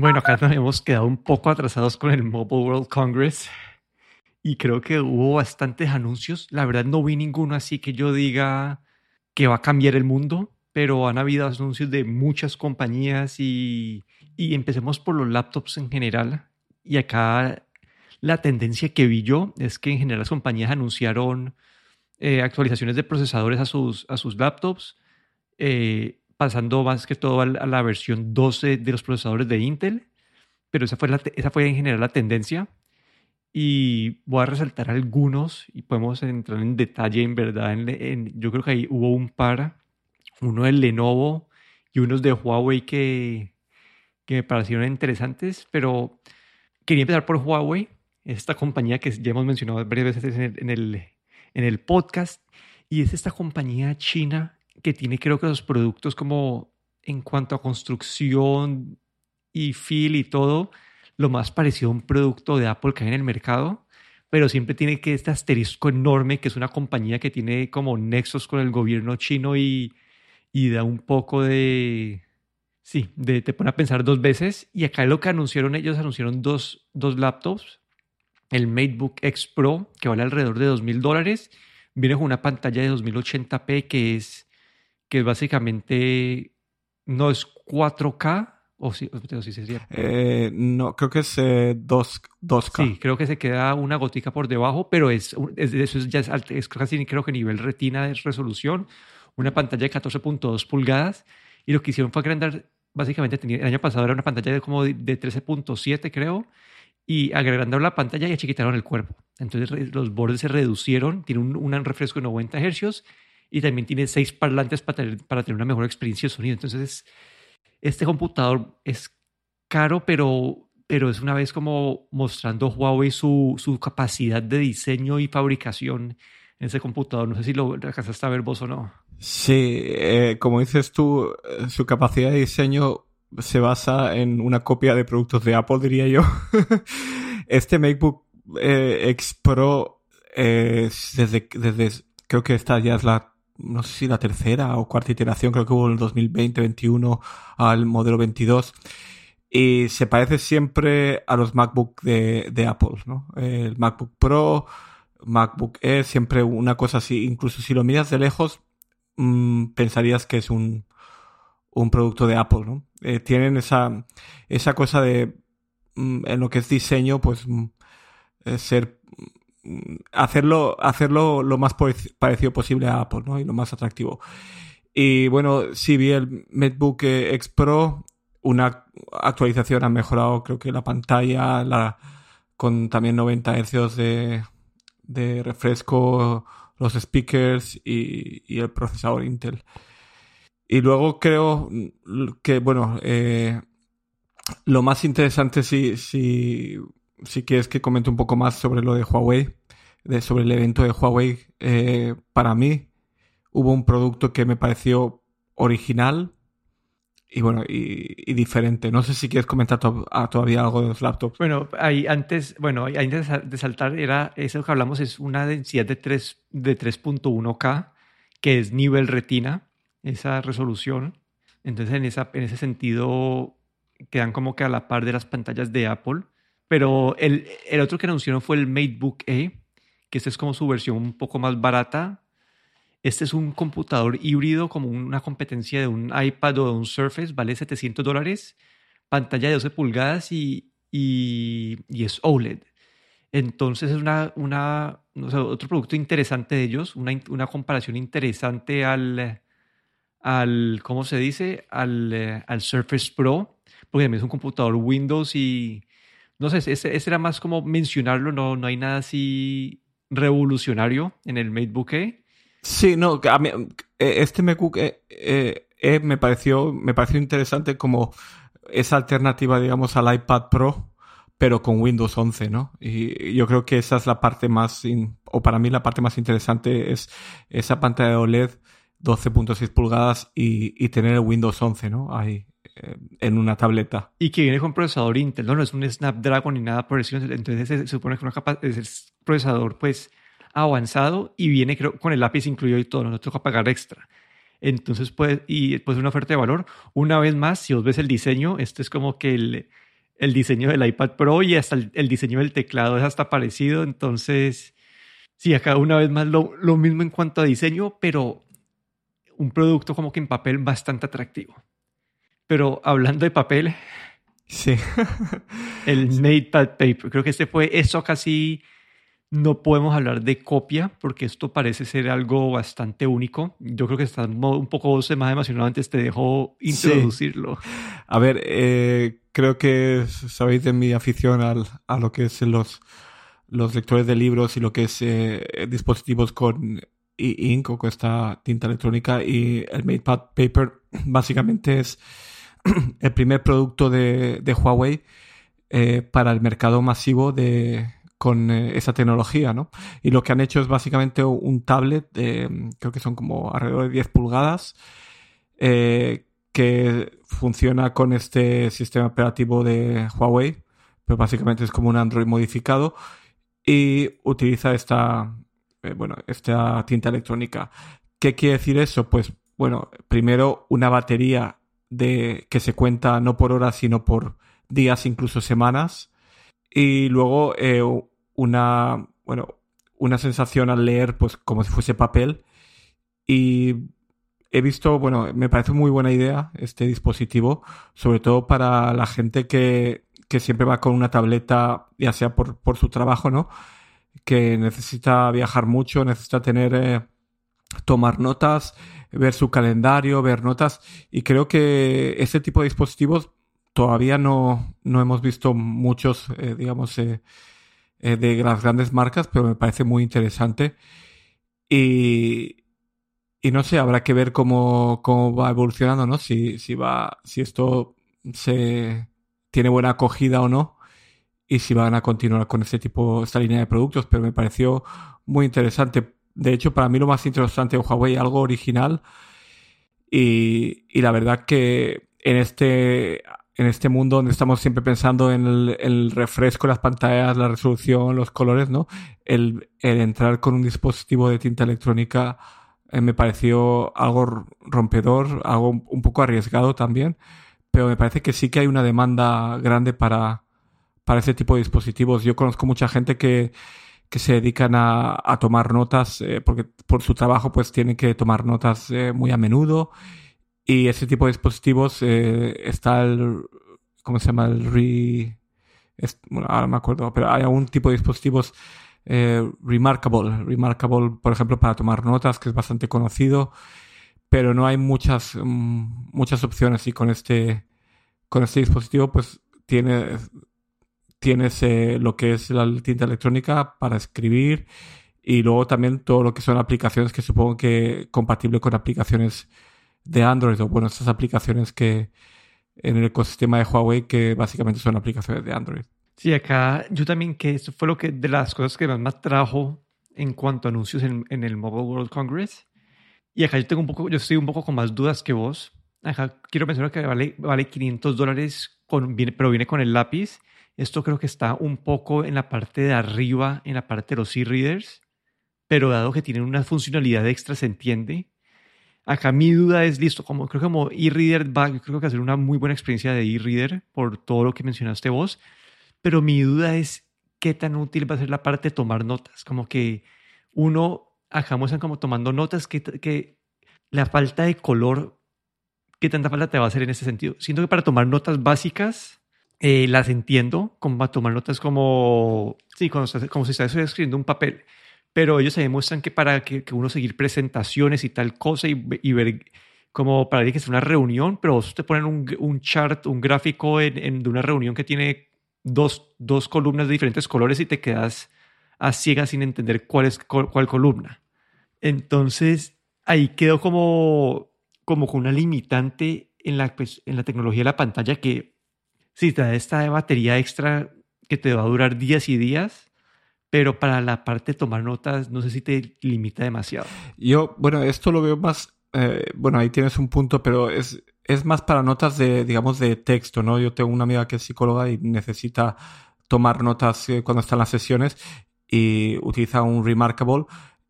Bueno, acá nos hemos quedado un poco atrasados con el Mobile World Congress y creo que hubo bastantes anuncios. La verdad no vi ninguno así que yo diga que va a cambiar el mundo, pero han habido anuncios de muchas compañías y, y empecemos por los laptops en general. Y acá la tendencia que vi yo es que en general las compañías anunciaron eh, actualizaciones de procesadores a sus, a sus laptops, eh, pasando más que todo a la, versión 12 de los procesadores de Intel, pero esa fue, esa fue en general la tendencia. Y voy a resaltar algunos y podemos entrar en detalle, en verdad. En, yo creo que ahí hubo un par, uno de Lenovo y unos de Huawei que, que me parecieron interesantes, pero quería empezar por Huawei, esta compañía que ya hemos mencionado varias veces en el, en el, podcast, y es esta compañía china que tiene creo que los productos como en cuanto a construcción y feel y todo, lo más parecido a un producto de Apple que hay en el mercado, pero siempre tiene que este asterisco enorme que es una compañía que tiene como nexos con el gobierno chino y, y da un poco de, sí, de, te pone a pensar dos veces. Y acá lo que anunciaron ellos, anunciaron dos, dos laptops el MateBook X Pro, que vale alrededor de 2.000 dólares. Viene con una pantalla de 2080p que es, que básicamente no es 4K. O sí, o sí, eh, no, creo que es 2, eh, 2K. Sí, creo que se queda una gotica por debajo, pero es, eso es, ya es, casi creo que nivel retina de resolución. Una pantalla de 14.2 pulgadas. Y lo que hicieron fue agrandar, básicamente el año pasado era una pantalla de como de 13.7 creo y agregando la pantalla y achiquitaron el cuerpo. Entonces los bordes se reducieron, tiene un, un refresco de 90 Hz y también tiene seis parlantes para tener, para tener una mejor experiencia de sonido. Entonces este computador es caro, pero, pero es una vez como mostrando Huawei su, su capacidad de diseño y fabricación en ese computador. No sé si lo alcanzaste a ver vos o no. Sí, eh, como dices tú, eh, su capacidad de diseño se basa en una copia de productos de Apple, diría yo. este MacBook eh, X Pro, eh, desde, desde, creo que esta ya es la, no sé si la tercera o cuarta iteración, creo que hubo en el 2020, 21 al modelo 22. Y se parece siempre a los MacBook de, Apple, ¿no? El MacBook Pro, MacBook Air, siempre una cosa así. Incluso si lo miras de lejos, mmm, pensarías que es un, un producto de Apple, ¿no? Eh, tienen esa, esa cosa de, mm, en lo que es diseño, pues, mm, eh, ser, mm, hacerlo, hacerlo lo más parecido posible a Apple, ¿no? Y lo más atractivo. Y bueno, si vi el MacBook X Pro, una actualización ha mejorado, creo que la pantalla, la, con también 90 Hz de, de refresco, los speakers y, y el procesador Intel. Y luego creo que, bueno, eh, lo más interesante, si, si, si quieres que comente un poco más sobre lo de Huawei, de, sobre el evento de Huawei, eh, para mí hubo un producto que me pareció original y bueno, y, diferente. No sé si quieres comentar ah, todavía algo de los laptops. Bueno, ahí antes, bueno, antes de saltar, era eso que hablamos, es una densidad de 3, de 3.1K, que es nivel retina esa resolución. Entonces, en, esa, en ese sentido, quedan como que a la par de las pantallas de Apple. Pero el, el otro que anunciaron fue el MateBook E, que este es como su versión un poco más barata. Este es un computador híbrido, como una competencia de un iPad o de un Surface, vale 700 dólares, pantalla de 12 pulgadas y, y, y es OLED. Entonces es una, una, otro producto interesante de ellos, una, una comparación interesante al, al, ¿cómo se dice? Al, eh, al Surface Pro, porque también es un computador Windows y, no sé, ese, era más como mencionarlo, no, no hay nada así revolucionario en el MateBook E. Sí, no, a mí, eh, este MacBook e, e, me, pareció, me pareció interesante como esa alternativa, digamos, al iPad Pro, pero con Windows 11, ¿no? Y yo creo que esa es la parte más, o para mí la parte más interesante es esa pantalla de OLED 12.6 pulgadas y, tener el Windows 11, ¿no? Ahí eh, en una tableta. Y que viene con procesador Intel, ¿no? No es un Snapdragon ni nada por eso. Entonces se, supone que es un procesador pues avanzado y viene creo, con el lápiz incluido y todo, no toca pagar extra. Entonces, pues, y después una oferta de valor. Una vez más, si os ves el diseño, este es como que el, el diseño del iPad Pro y hasta el, diseño del teclado es hasta parecido. Entonces, sí, acá una vez más lo, lo mismo en cuanto a diseño, pero un producto como que en papel bastante atractivo. Pero hablando de papel, sí. el MatePad Paper, creo que este fue eso casi no podemos hablar de copia porque esto parece ser algo bastante único. Yo creo que está un poco más emocionado antes, te dejo introducirlo. A ver, eh, creo que sabéis de mi afición al, a lo que es los, los lectores de libros y lo que es eh, dispositivos con e-ink o con esta tinta electrónica y el MatePad Paper básicamente es el primer producto de, Huawei eh, para el mercado masivo de con eh, esa tecnología, ¿no? Y lo que han hecho es básicamente un tablet, de, creo que son como alrededor de 10 pulgadas, eh, que funciona con este sistema operativo de Huawei, pero básicamente es como un Android modificado y utiliza esta, eh, bueno, esta tinta electrónica. ¿Qué quiere decir eso? Pues, bueno, primero una batería de que se cuenta no por horas, sino por días, incluso semanas. Y luego una, bueno, una sensación al leer, pues como si fuese papel. Y he visto, bueno, me parece muy buena idea este dispositivo, sobre todo para la gente que, que siempre va con una tableta, ya sea por, por, su trabajo, ¿no? Que necesita viajar mucho, necesita tener, eh, tomar notas, ver su calendario, ver notas. Y creo que este tipo de dispositivos todavía no, no hemos visto muchos, eh, digamos, eh, eh, de las grandes marcas, pero me parece muy interesante. Y, y no sé, habrá que ver cómo, cómo va evolucionando, ¿no? Si, si va, si esto se tiene buena acogida o no, y si van a continuar con este tipo, esta línea de productos, pero me pareció muy interesante. De hecho, para mí lo más interesante de Huawei, algo original, y, y la verdad que en este en este mundo donde estamos siempre pensando en el, refresco, las pantallas, la resolución, los colores, ¿no? El, entrar con un dispositivo de tinta electrónica eh, me pareció algo rompedor, algo un poco arriesgado también, pero me parece que sí que hay una demanda grande para, para ese tipo de dispositivos. Yo conozco mucha gente que, que se dedican a, a tomar notas, eh, porque por su trabajo pues tienen que tomar notas eh, muy a menudo y ese tipo de dispositivos eh, está el, ¿cómo se llama? El re... bueno, ahora me acuerdo, pero hay algún tipo de dispositivos eh, Remarkable. Remarkable, por ejemplo, para tomar notas, que es bastante conocido, pero no hay muchas, mm, muchas opciones y con este, con este dispositivo pues tiene, tienes eh, lo que es la tinta electrónica para escribir y luego también todo lo que son aplicaciones que supongo que compatible con aplicaciones de Android o bueno, estas aplicaciones que en el ecosistema de Huawei que básicamente son aplicaciones de Android. Sí, acá yo también que eso fue lo que de las cosas que más me trajo en cuanto a anuncios en, en, el Mobile World Congress. Y acá yo tengo un poco, yo estoy un poco con más dudas que vos. Acá quiero mencionar que vale, vale 500 dólares, con, pero viene con el lápiz. Esto creo que está un poco en la parte de arriba, en la parte de los e-readers, pero dado que tienen una funcionalidad extra, se entiende. Acá mi duda es, listo, como creo que como e-reader va, creo que ser una muy buena experiencia de e-reader por todo lo que mencionaste vos, pero mi duda es qué tan útil va a ser la parte de tomar notas, como que uno, acá muestran como tomando notas, que, que la falta de color, qué tanta falta te va a hacer en ese sentido. Siento que para tomar notas básicas, eh, las entiendo, como para tomar notas como, sí, como, como si estás escribiendo un papel pero ellos se demuestran que para que, uno seguir presentaciones y tal cosa y, ver como para que es una reunión, pero vos te ponen un, un chart, un gráfico en, de una reunión que tiene dos, dos, columnas de diferentes colores y te quedas a ciegas sin entender cuál es cuál, columna. Entonces, ahí quedó como, como con una limitante en la, pues, en la tecnología de la pantalla que si te da esta batería extra que te va a durar días y días, pero para la parte de tomar notas no sé si te limita demasiado. Yo, bueno, esto lo veo más, eh, bueno, ahí tienes un punto, pero es, es más para notas de, digamos, de texto, ¿no? Yo tengo una amiga que es psicóloga y necesita tomar notas eh, cuando está en las sesiones y utiliza un Remarkable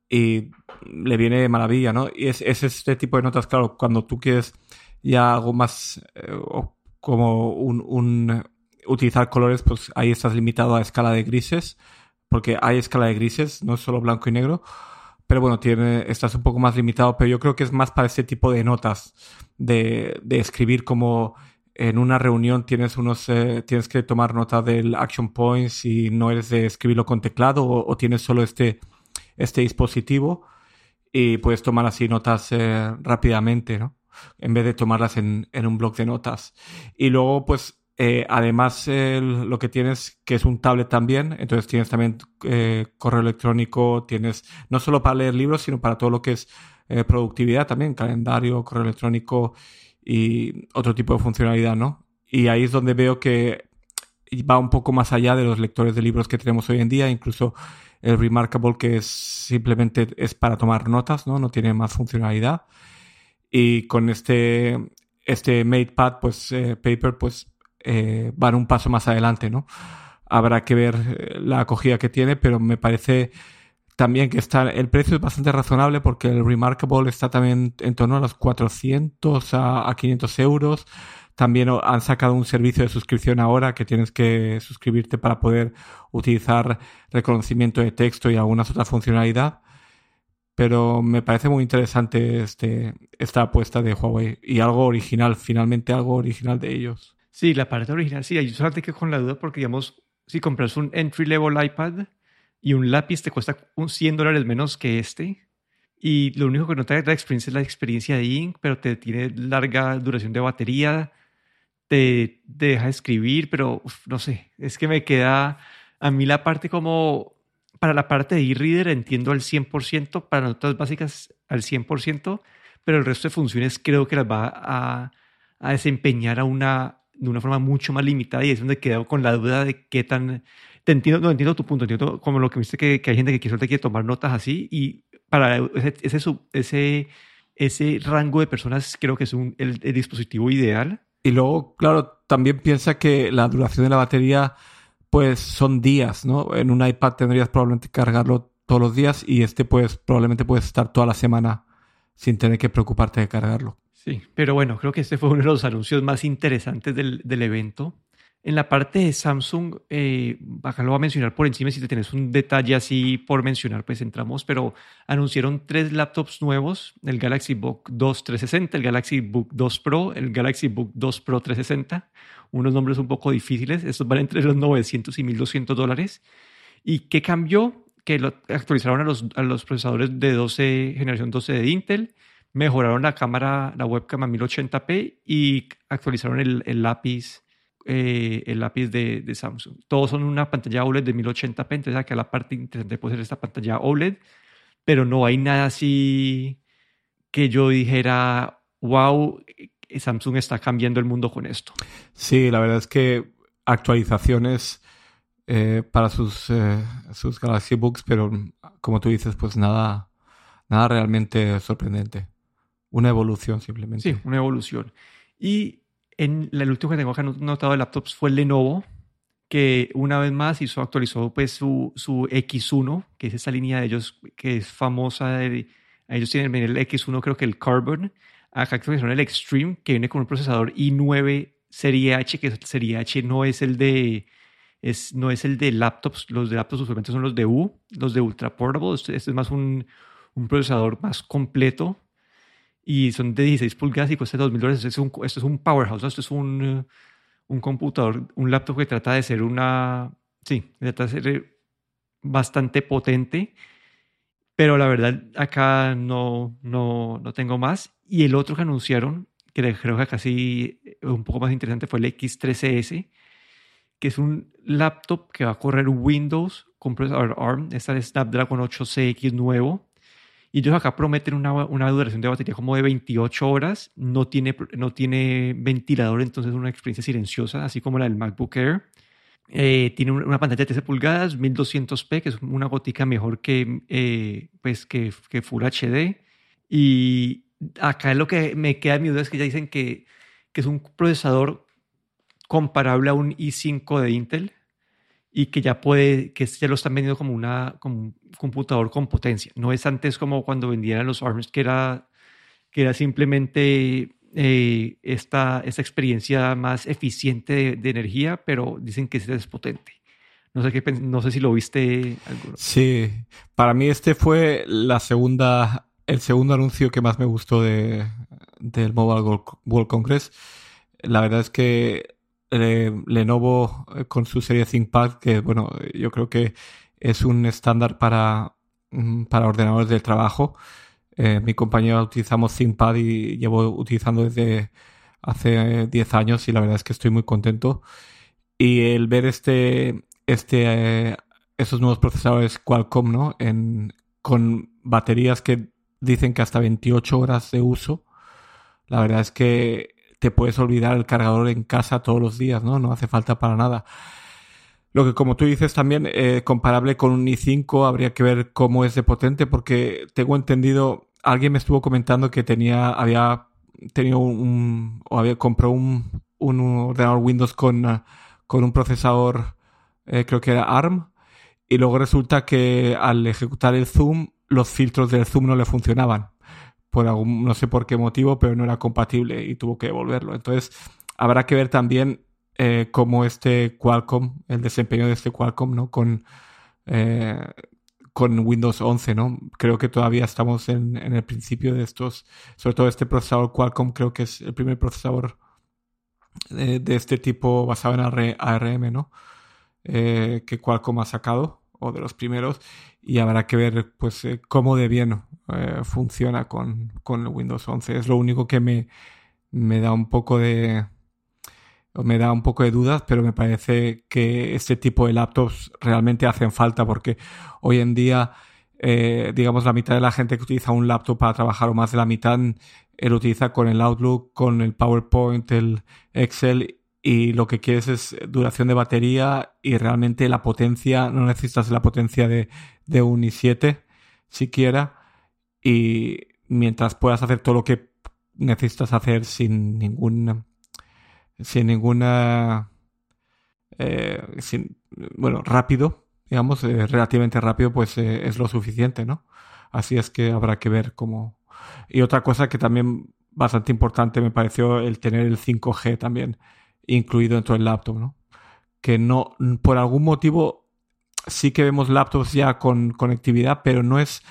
y le viene de maravilla, ¿no? Y es, es este tipo de notas, claro, cuando tú quieres ya algo más eh, como un, un utilizar colores, pues ahí estás limitado a escala de grises, porque hay escala de grises, no es solo blanco y negro. Pero bueno, tiene, estás un poco más limitado, pero yo creo que es más para ese tipo de notas, de, de escribir como en una reunión tienes unos eh, tienes que tomar nota del action points y no eres de escribirlo con teclado o, tienes solo este este dispositivo y puedes tomar así notas eh, rápidamente no en vez de tomarlas en, un bloc de notas y luego pues eh, además lo que tienes que es un tablet también entonces tienes también correo electrónico tienes no solo para leer libros sino para todo lo que es productividad también calendario correo electrónico y otro tipo de funcionalidad, ¿no? Y ahí es donde veo que va un poco más allá de los lectores de libros que tenemos hoy en día, incluso el Remarkable que es simplemente es para tomar notas, ¿no? No tiene más funcionalidad. Y con este, este MatePad, pues, eh, Paper, pues, eh, van un paso más adelante, ¿no? Habrá que ver eh, la acogida que tiene, pero me parece también que está, el precio es bastante razonable porque el Remarkable está también en torno a los 400 a, 500 euros. También han sacado un servicio de suscripción ahora que tienes que suscribirte para poder utilizar reconocimiento de texto y algunas otras funcionalidades. Pero me parece muy interesante este, esta apuesta de Huawei y algo original, finalmente algo original de ellos. Sí, la parte original, sí, yo solamente que con la duda porque, digamos, si compras un entry level iPad, y un lápiz te cuesta un 100 dólares menos que este. Y lo único que no te da experiencia es la experiencia de ink, pero te tiene larga duración de batería, te, deja escribir, pero no sé, es que me queda a mí la parte como, para la parte de e-reader entiendo al 100%, para notas básicas al 100%, pero el resto de funciones creo que las va a, a desempeñar a una, de una forma mucho más limitada y es donde quedo con la duda de qué tan te entiendo, no entiendo tu punto, entiendo como lo que viste que, que hay gente que quiere, quiere tomar notas así y para ese, ese, ese, ese rango de personas creo que es un, el, dispositivo ideal. Y luego, claro, también piensa que la duración de la batería pues son días, ¿no? En un iPad tendrías probablemente cargarlo todos los días y este pues probablemente puedes estar toda la semana sin tener que preocuparte de cargarlo. Sí, pero bueno, creo que este fue uno de los anuncios más interesantes del, del evento. En la parte de Samsung, eh, acá lo voy a mencionar por encima, si te tienes un detalle así por mencionar, pues entramos, pero anunciaron tres laptops nuevos, el Galaxy Book 2 360, el Galaxy Book 2 Pro, el Galaxy Book 2 Pro 360, unos nombres un poco difíciles, estos van entre los 900 y 1200 dólares. ¿Y qué cambió? Que lo actualizaron a los, a los procesadores de 12, generación 12 de Intel, mejoraron la cámara, la webcam a 1080p y actualizaron el, el lápiz eh, el lápiz de, de, Samsung. Todos son una pantalla OLED de 1080p, entonces acá la parte interesante puede ser esta pantalla OLED, pero no hay nada así que yo dijera, wow, Samsung está cambiando el mundo con esto. Sí, la verdad es que actualizaciones eh, para sus, eh, sus Galaxy Books, pero como tú dices, pues nada, nada realmente sorprendente. Una evolución simplemente. Sí, una evolución. Y en el último que tengo acá notado de laptops fue el Lenovo, que una vez más hizo, actualizó pues su, su X1, que es esa línea de ellos que es famosa. ellos tienen el X1, creo que el Carbon. Acá actualizaron el Extreme, que viene con un procesador i9 Serie H, que Serie H no es el de es, no es el de laptops, los de laptops usualmente son los de U, los de Ultra Portable, este, este es más un, un procesador más completo, y son de 16 pulgadas y cuesta 2.000 dólares. Esto, es un powerhouse, esto es un, un computador, un laptop que trata de ser una, sí, trata de ser bastante potente, pero la verdad acá no, no, no tengo más. Y el otro que anunciaron, que creo que casi un poco más interesante, fue el X3S, que es un laptop que va a correr Windows con procesador ARM, es Snapdragon 8CX nuevo, y ellos acá prometen una, una, duración de batería como de 28 horas, no tiene, no tiene ventilador, entonces es una experiencia silenciosa, así como la del MacBook Air. Eh, tiene una pantalla de 13 pulgadas, 1200p, que es una gotica mejor que, eh, pues que, que, Full HD. Y acá lo que me queda mi duda es que ya dicen que, que es un procesador comparable a un i5 de Intel, y que ya puede, que ya lo están vendiendo como, una, como un computador con potencia. No es antes como cuando vendían los ARMS, que era, que era simplemente eh, esta, esta, experiencia más eficiente de, energía, pero dicen que es potente. No sé, qué, no sé si lo viste. Sí, para mí este fue la segunda, el segundo anuncio que más me gustó de, del Mobile World Congress. La verdad es que eh, Lenovo eh, con su serie ThinkPad, que bueno, yo creo que es un estándar para, mm, para ordenadores de trabajo. Eh, mi compañero utilizamos ThinkPad y llevo utilizando desde hace 10 años y la verdad es que estoy muy contento. Y el ver este, este, esos nuevos procesadores Qualcomm, ¿no? En, con baterías que dicen que hasta 28 horas de uso, la verdad es que te puedes olvidar el cargador en casa todos los días, ¿no? No hace falta para nada. Lo que como tú dices también, eh, comparable con un i5, habría que ver cómo es de potente, porque tengo entendido, alguien me estuvo comentando que tenía, había tenido un, o había comprado un, un ordenador Windows con, con un procesador, eh, creo que era ARM, y luego resulta que al ejecutar el zoom, los filtros del zoom no le funcionaban por algún, no sé por qué motivo, pero no era compatible y tuvo que devolverlo. Entonces, habrá que ver también eh, cómo este Qualcomm, el desempeño de este Qualcomm, ¿no? Con, eh, con Windows 11, ¿no? Creo que todavía estamos en, el principio de estos, sobre todo este procesador Qualcomm, creo que es el primer procesador de, este tipo basado en ARM, ¿no? Eh, que Qualcomm ha sacado, o de los primeros, y habrá que ver pues eh, cómo de bien eh, funciona con, con, Windows 11. Es lo único que me, me da un poco de me da un poco de dudas, pero me parece que este tipo de laptops realmente hacen falta porque hoy en día, eh, digamos, la mitad de la gente que utiliza un laptop para trabajar o más de la mitad lo utiliza con el Outlook, con el PowerPoint, el Excel y lo que quieres es duración de batería y realmente la potencia, no necesitas la potencia de, de un i7 siquiera. Y mientras puedas hacer todo lo que necesitas hacer sin ningún sin ninguna eh, sin, bueno rápido digamos eh, relativamente rápido pues eh, es lo suficiente no así es que habrá que ver cómo. Y otra cosa que también bastante importante me pareció el tener el 5G también incluido dentro del laptop, ¿no? Que no, por algún motivo, sí que vemos laptops ya con conectividad, pero no es,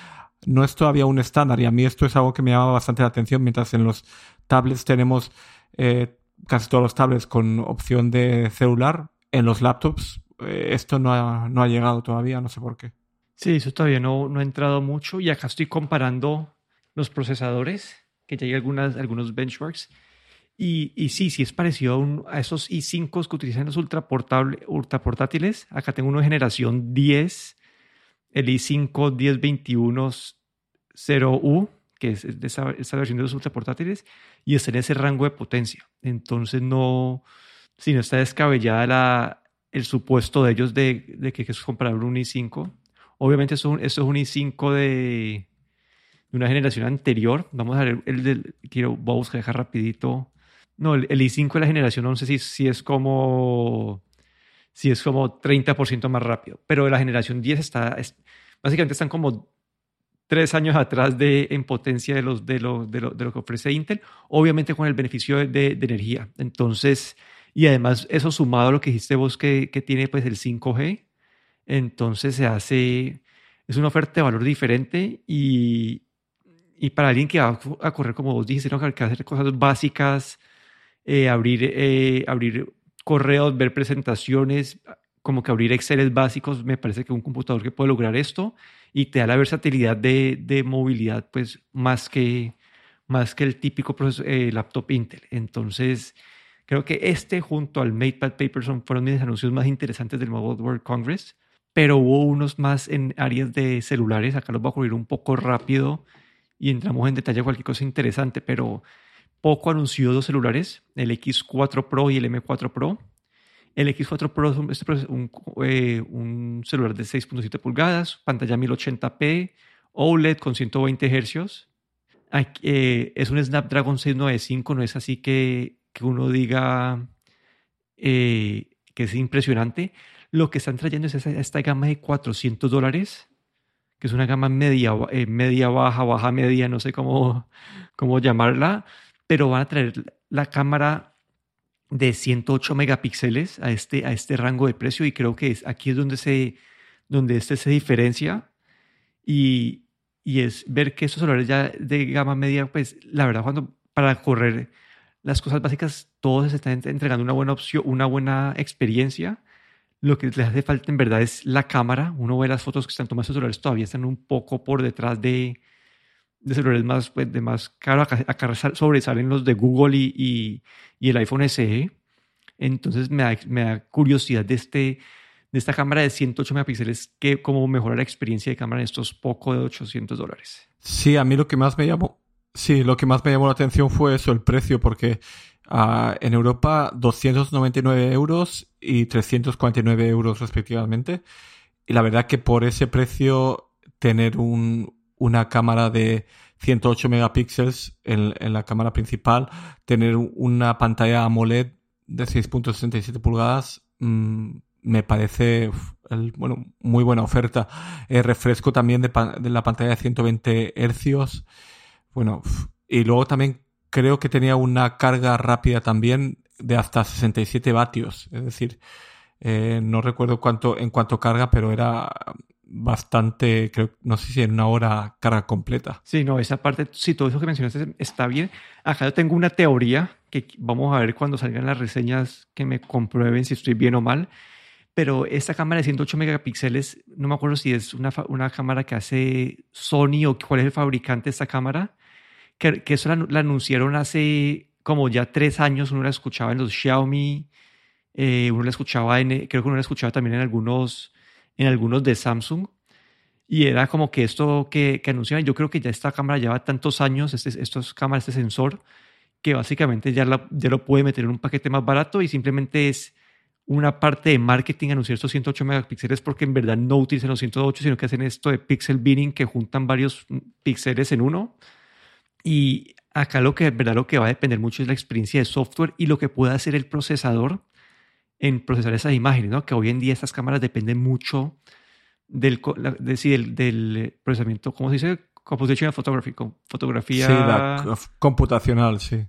no es todavía un estándar. Y a mí esto es algo que me llama bastante la atención, mientras en los tablets tenemos eh, casi todos los tablets con opción de celular, en los laptops eh, esto no ha, no ha, llegado todavía, no sé por qué. Sí, eso todavía no, no ha entrado mucho y acá estoy comparando los procesadores, que ya hay algunas, algunos benchmarks y, sí, sí es parecido a, esos i5 que utilizan los ultra, portátiles. Acá tengo uno de generación 10, el i5 1021.0U, que es de esa, versión de los ultra portátiles, y está en ese rango de potencia. Entonces no, si no está descabellada la, el supuesto de ellos de, que es un i5. Obviamente eso, es un i5 de, de, una generación anterior. Vamos a ver el del, quiero, voy a buscar dejar rapidito no, el, i5 de la generación 11 sí, es como sí es como 30% más rápido, pero la generación 10 está, básicamente están como tres años atrás de, en potencia de, los, de, lo, de, lo, de lo que ofrece Intel, obviamente con el beneficio de, de, energía. Entonces, y además eso sumado a lo que dijiste vos que, que tiene pues el 5G, entonces se hace, es una oferta de valor diferente y, y para alguien que va a correr, como vos dijiste, ¿no? que va a hacer cosas básicas, eh, abrir, eh, abrir correos, ver presentaciones, como que abrir Excel básicos, me parece que un computador que puede lograr esto y te da la versatilidad de, de movilidad, pues más que, más que el típico eh, laptop Intel. Entonces, creo que este junto al MatePad Paperson fueron mis anuncios más interesantes del Mobile World Congress, pero hubo unos más en áreas de celulares, acá los voy a cubrir un poco rápido y entramos en detalle a cualquier cosa interesante, pero poco anunció dos celulares, el X4 Pro y el M4 Pro. El X4 Pro es un, eh, un celular de 6.7 pulgadas, pantalla 1080p, OLED con 120 Hz. Eh, es un Snapdragon 695, no es así que, que uno diga eh, que es impresionante. Lo que están trayendo es esta, gama de 400 dólares, que es una gama media, media baja, baja media, no sé cómo, cómo llamarla, pero van a traer la cámara de 108 megapíxeles a este, a este rango de precio y creo que es, aquí es donde se, donde este se diferencia y, y es ver que estos celulares ya de gama media, pues la verdad cuando para correr las cosas básicas, todos están entregando una buena opción, una buena experiencia. Lo que les hace falta en verdad es la cámara. Uno ve las fotos que están tomando estos celulares, todavía están un poco por detrás de, de celulares más, pues, de más caro. Acá, sobresalen los de Google y, y, el iPhone SE. Entonces me da, me da, curiosidad de, este, de esta cámara de 108 megapíxeles, que cómo mejorar la experiencia de cámara en estos poco de 800 dólares. Sí, a mí lo que más me llamó, sí, lo que más me llamó la atención fue eso, el precio, porque uh, en Europa 299 euros y 349 euros respectivamente. Y la verdad que por ese precio tener un, una cámara de 108 megapíxeles en, la cámara principal, tener una pantalla AMOLED de 6.67 pulgadas, mmm, me parece bueno, muy buena oferta. Eh, refresco también de, de, la pantalla de 120 hercios. Bueno, y luego también creo que tenía una carga rápida también de hasta 67 vatios. Es decir, eh, no recuerdo cuánto en cuanto carga, pero era bastante, creo, no sé si en una hora carga completa. Sí, no, esa parte, sí, todo eso que mencionaste está bien. Acá yo tengo una teoría que vamos a ver cuando salgan las reseñas que me comprueben si estoy bien o mal. Pero esta cámara de 108 megapíxeles, no me acuerdo si es una, una cámara que hace Sony o cuál es el fabricante de esta cámara, que, que eso la, anunciaron hace como ya tres años, uno la escuchaba en los Xiaomi, eh, uno la escuchaba en, creo que uno la escuchaba también en algunos en algunos de Samsung. Y era como que esto que, que anunciaban, yo creo que ya esta cámara lleva tantos años, este, estos cámaras, este sensor, que básicamente ya, ya lo puede meter en un paquete más barato y simplemente es una parte de marketing anunciar estos 108 megapíxeles porque en verdad no utilizan los 108, sino que hacen esto de pixel binning que juntan varios píxeles en uno. Y acá lo que en verdad lo que va a depender mucho es la experiencia de software y lo que pueda hacer el procesador en procesar esas imágenes, ¿no? Que hoy en día estas cámaras dependen mucho del, del, del procesamiento, ¿cómo se dice? Composition photography, fotografía... Sí, la computacional, sí.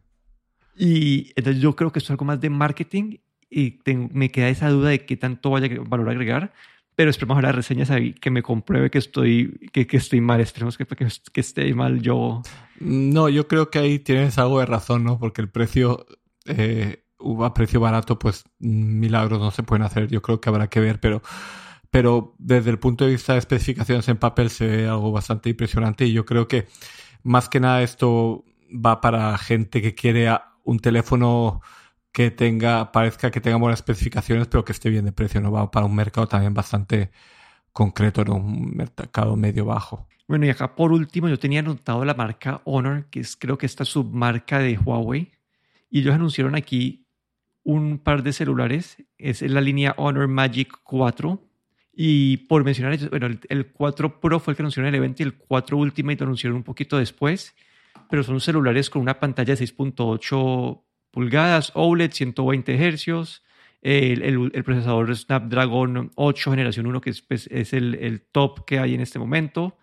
Y entonces yo creo que esto es algo más de marketing y me queda esa duda de qué tanto vaya a valor agregar, pero esperemos a las reseñas ahí que me compruebe que estoy, que, que estoy mal, esperemos que, que, que, esté mal yo. No, yo creo que ahí tienes algo de razón, ¿no? Porque el precio eh, a precio barato, pues milagros no se pueden hacer. Yo creo que habrá que ver, pero, pero desde el punto de vista de especificaciones en papel se ve algo bastante impresionante y yo creo que más que nada esto va para gente que quiere un teléfono que tenga, parezca que tenga buenas especificaciones, pero que esté bien de precio, no va para un mercado también bastante concreto, ¿no? un mercado medio bajo. Bueno, y acá por último yo tenía anotado la marca Honor, que es creo que esta submarca de Huawei, y ellos anunciaron aquí un par de celulares. Es la línea Honor Magic 4. Y por mencionar, bueno, el, 4 Pro fue el que anunciaron en el evento y el 4 Ultimate lo anunciaron un poquito después. Pero son celulares con una pantalla de 6.8 pulgadas, OLED, 120 Hz. El, el, procesador Snapdragon 8 generación 1, que es, pues, es el, el, top que hay en este momento.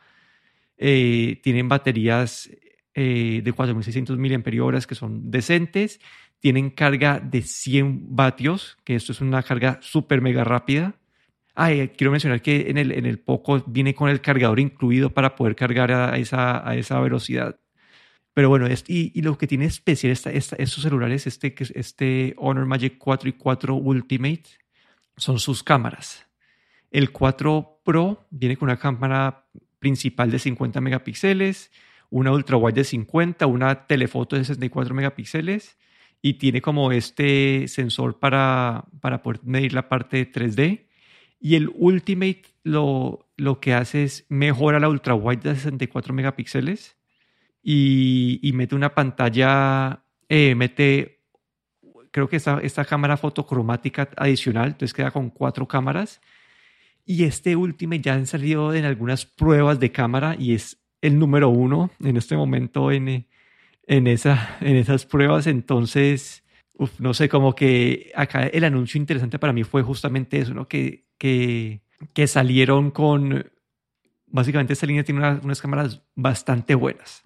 Eh, tienen baterías eh, de 4.600 mAh que son decentes tienen carga de 100 vatios, que esto es una carga súper mega rápida. Ah, quiero mencionar que en el, en el Poco viene con el cargador incluido para poder cargar a esa, a esa velocidad. Pero bueno, es, y, lo que tiene especial estos celulares, este, este Honor Magic 4 y 4 Ultimate, son sus cámaras. El 4 Pro viene con una cámara principal de 50 megapíxeles, una ultra wide de 50, una telefoto de 64 megapíxeles y tiene como este sensor para, para poder medir la parte 3D. Y el Ultimate lo, lo que hace es mejora la ultra wide de 64 megapíxeles y, y mete una pantalla, eh, mete, creo que esta, esta cámara fotocromática adicional, entonces queda con cuatro cámaras. Y este Ultimate ya han salido en algunas pruebas de cámara y es el número uno en este momento en, en, esa, en esas pruebas. Entonces, no sé, como que acá el anuncio interesante para mí fue justamente eso, ¿no? Que, que, que salieron con, básicamente esta línea tiene unas cámaras bastante buenas.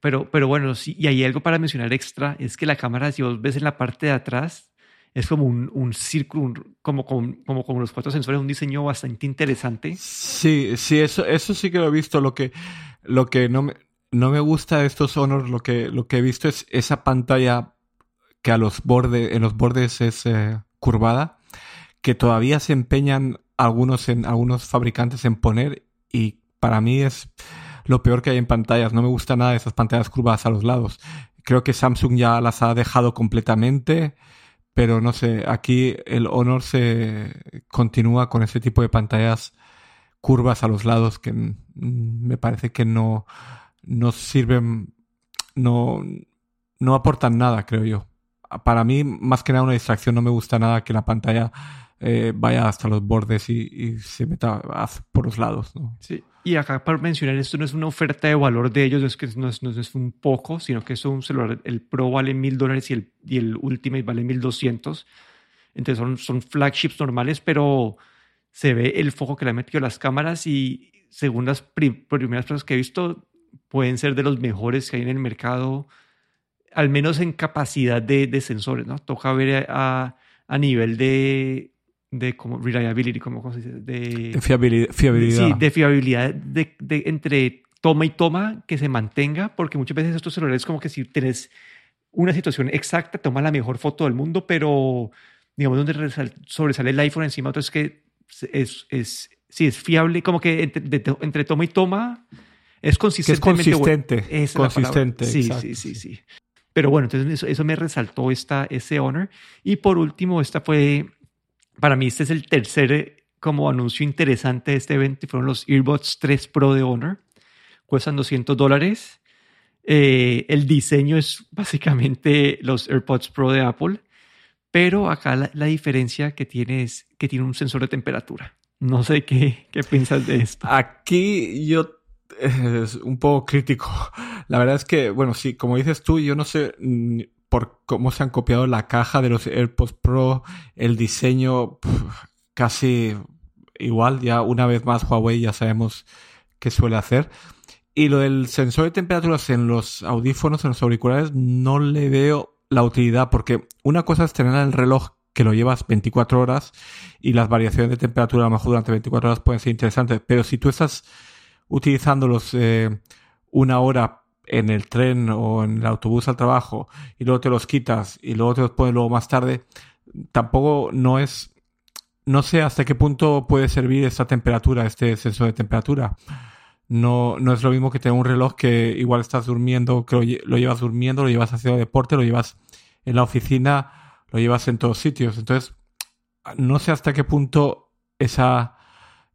pero, pero bueno, sí, y hay algo para mencionar extra, es que la cámara, si vos ves en la parte de atrás, es como un, un círculo, como, como, como, como los cuatro sensores, un diseño bastante interesante. Sí, sí, eso, eso sí que lo he visto. Lo que, lo que no, me, no me gusta estos Honor, lo que, lo que he visto es esa pantalla que a los bordes, en los bordes es eh, curvada, que todavía se empeñan algunos, en, algunos fabricantes en poner y para mí es lo peor que hay en pantallas. No me gusta nada de esas pantallas curvadas a los lados. Creo que Samsung ya las ha dejado completamente, pero no sé, aquí el Honor se continúa con ese tipo de pantallas curvas a los lados que me parece que no, no sirven, no, no aportan nada, creo yo. Para mí, más que nada una distracción, no me gusta nada que la pantalla eh, vaya hasta los bordes y, se meta por los lados. Sí, y acá para mencionar, esto no es una oferta de valor de ellos, no es que no es, no es un poco, sino que es un celular, el Pro vale mil dólares y el, y el Ultimate vale mil doscientos. Entonces son, son flagships normales, pero se ve el foco que le han metido las cámaras y según las primeras cosas que he visto, pueden ser de los mejores que hay en el mercado, al menos en capacidad de, de sensores, ¿no? Toca ver a, a nivel de, de como reliability, como se dice, de, fiabilidad, fiabilidad, Sí, de fiabilidad de, de, entre toma y toma que se mantenga, porque muchas veces estos celulares como que si tienes una situación exacta, toma la mejor foto del mundo, pero digamos donde sobresale el iPhone encima, entonces que es, es, sí, es fiable, como que entre, entre toma y toma es consistente. es consistente. consistente. Sí, sí, sí, sí. Pero bueno, entonces eso, eso, me resaltó esta, ese Honor. Y por último, esta fue para mí este es el tercer eh, como anuncio interesante de este evento y fueron los Earbuds 3 Pro de Honor. Cuestan 200 dólares. Eh, el diseño es básicamente los AirPods Pro de Apple, pero acá la, diferencia que tiene es que tiene un sensor de temperatura. No sé qué, qué piensas de esto. Aquí yo es un poco crítico. La verdad es que, bueno, sí, como dices tú, yo no sé por cómo se han copiado la caja de los AirPods Pro, el diseño casi igual, ya una vez más Huawei ya sabemos qué suele hacer. Y lo del sensor de temperaturas en los audífonos, en los auriculares, no le veo la utilidad porque una cosa es tener el reloj que lo llevas 24 horas y las variaciones de temperatura a lo mejor durante 24 horas pueden ser interesantes, pero si tú estás utilizándolos eh, una hora en el tren o en el autobús al trabajo y luego te los quitas y luego te los pones luego más tarde, tampoco no es, no sé hasta qué punto puede servir esta temperatura, este sensor de temperatura. No, no es lo mismo que tener un reloj que igual estás durmiendo, que lo, llevas durmiendo, lo llevas haciendo deporte, lo llevas en la oficina, lo llevas en todos sitios. Entonces, no sé hasta qué punto esa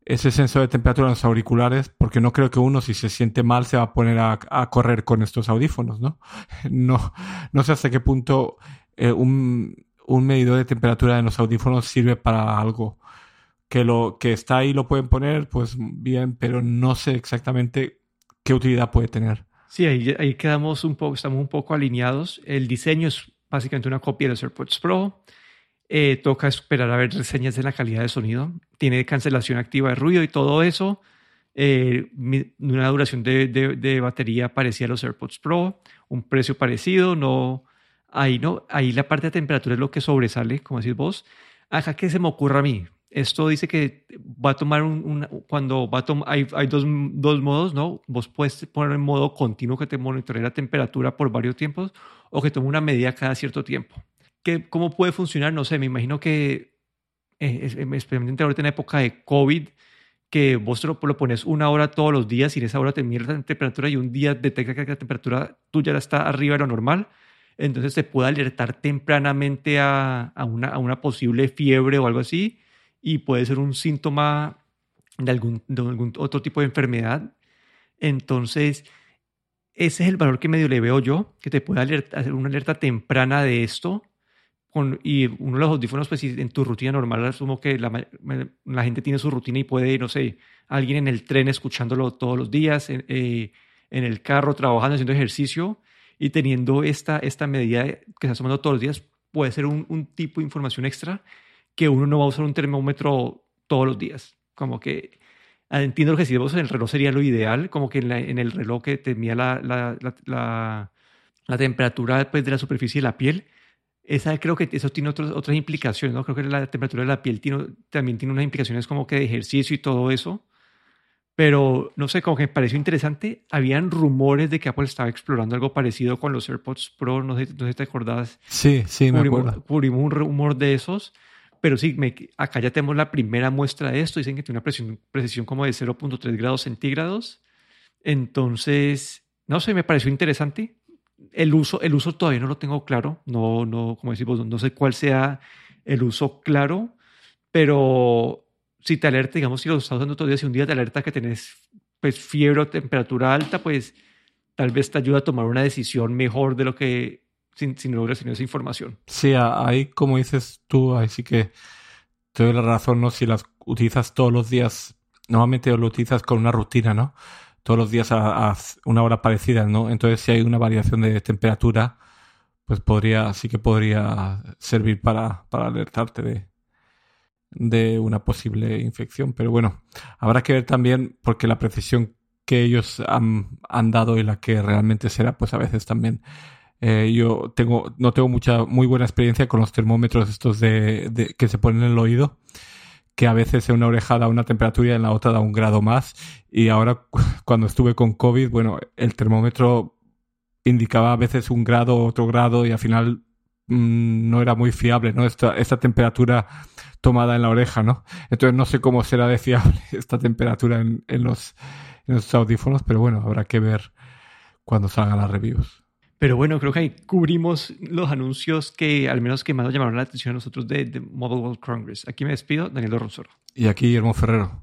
ese sensor de temperatura en los auriculares, porque no creo que uno, si se siente mal, se va a poner a, correr con estos audífonos, ¿no? No, no sé hasta qué punto eh, un, un, medidor de temperatura en los audífonos sirve para algo. Que lo que está ahí lo pueden poner, pues bien, pero no sé exactamente qué utilidad puede tener. Sí, ahí, ahí quedamos un poco, estamos un poco alineados. El diseño es básicamente una copia de los AirPods Pro. Eh, toca esperar a ver reseñas de la calidad de sonido. Tiene cancelación activa de ruido y todo eso. Eh, una duración de, de, batería parecida a los AirPods Pro, un precio parecido, no, ahí no, ahí la parte de temperatura es lo que sobresale, como decís vos. Acá que se me ocurra a mí, esto dice que va a tomar un, cuando va a tomar, hay, hay dos, dos, modos, ¿no? Vos puedes poner en modo continuo que te monitoree la temperatura por varios tiempos o que tome una medida cada cierto tiempo. ¿Cómo puede funcionar? No sé, me imagino que, eh, especialmente ahorita en época de COVID, que vos lo, lo, pones una hora todos los días y en esa hora te mide la temperatura y un día detecta que la temperatura tuya está arriba de lo normal, entonces te puede alertar tempranamente a, a, una, a una posible fiebre o algo así y puede ser un síntoma de algún, de algún otro tipo de enfermedad. Entonces, ese es el valor que medio le veo yo, que te puede hacer una alerta temprana de esto y uno de los audífonos, pues en tu rutina normal, asumo que la, la, gente tiene su rutina y puede, no sé, alguien en el tren escuchándolo todos los días, en, eh, en el carro trabajando, haciendo ejercicio y teniendo esta, esta medida que está tomando todos los días, puede ser un, un, tipo de información extra que uno no va a usar un termómetro todos los días. Como que Ah, entiendo lo que decimos, el reloj sería lo ideal, como que en, el reloj que te la, la, la, la, temperatura pues, de la superficie de la piel. Esa, creo que eso tiene otras otras implicaciones, ¿no? Creo que la temperatura de la piel tiene, también tiene unas implicaciones como que de ejercicio y todo eso. Pero no sé, como que me pareció interesante. Habían rumores de que Apple estaba explorando algo parecido con los AirPods Pro. No sé, no sé si te acordás. Sí, sí, me acuerdo. Cubrimos un rumor de esos. Pero sí, me, acá ya tenemos la primera muestra de esto. Dicen que tiene una precisión, precisión como de 0.3 grados centígrados. Entonces, no sé, me pareció interesante. El uso, el uso todavía no lo tengo claro. No, no, como decimos, no sé cuál sea el uso claro. Pero si te alerta, digamos, si lo estás usando todo el día, si un día te alerta que tenés pues, fiebre o temperatura alta, pues tal vez te ayuda a tomar una decisión mejor de lo que si, si no logras tener esa información. Sí, ahí como dices tú, ahí sí que te doy la razón, ¿no? Si las utilizas todos los días, normalmente lo utilizas con una rutina, ¿no? Todos los días a, una hora parecida, ¿no? Entonces si hay una variación de temperatura, pues podría, sí que podría servir para, para alertarte de, de una posible infección. Pero bueno, habrá que ver también porque la precisión que ellos han, han dado y la que realmente será, pues a veces también. Eh, yo tengo, no tengo mucha, muy buena experiencia con los termómetros estos de, que se ponen en el oído, que a veces en una oreja da una temperatura y en la otra da un grado más. Y ahora, cuando estuve con COVID, bueno, el termómetro indicaba a veces un grado, otro grado, y al final mm, no era muy fiable, ¿no? Esta, esta temperatura tomada en la oreja, ¿no? Entonces no sé cómo será de fiable esta temperatura en, los, en los audífonos, pero bueno, habrá que ver cuando salgan las reviews. Pero bueno, creo que ahí cubrimos los anuncios que al menos que más llamaron la atención a nosotros de, Mobile World Congress. Aquí me despido, Daniel Ronsoro. Y aquí Guillermo Ferrero.